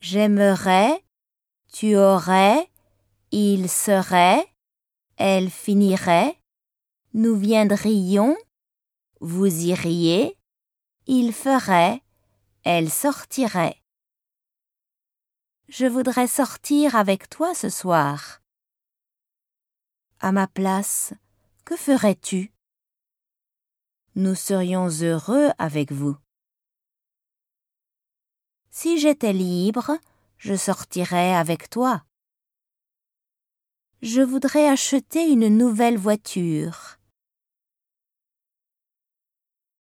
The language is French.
j'aimerais, tu aurais, il serait, elle finirait, nous viendrions, vous iriez, il ferait, elle sortirait. Je voudrais sortir avec toi ce soir. À ma place, que ferais-tu? Nous serions heureux avec vous. Si j'étais libre, je sortirais avec toi. Je voudrais acheter une nouvelle voiture.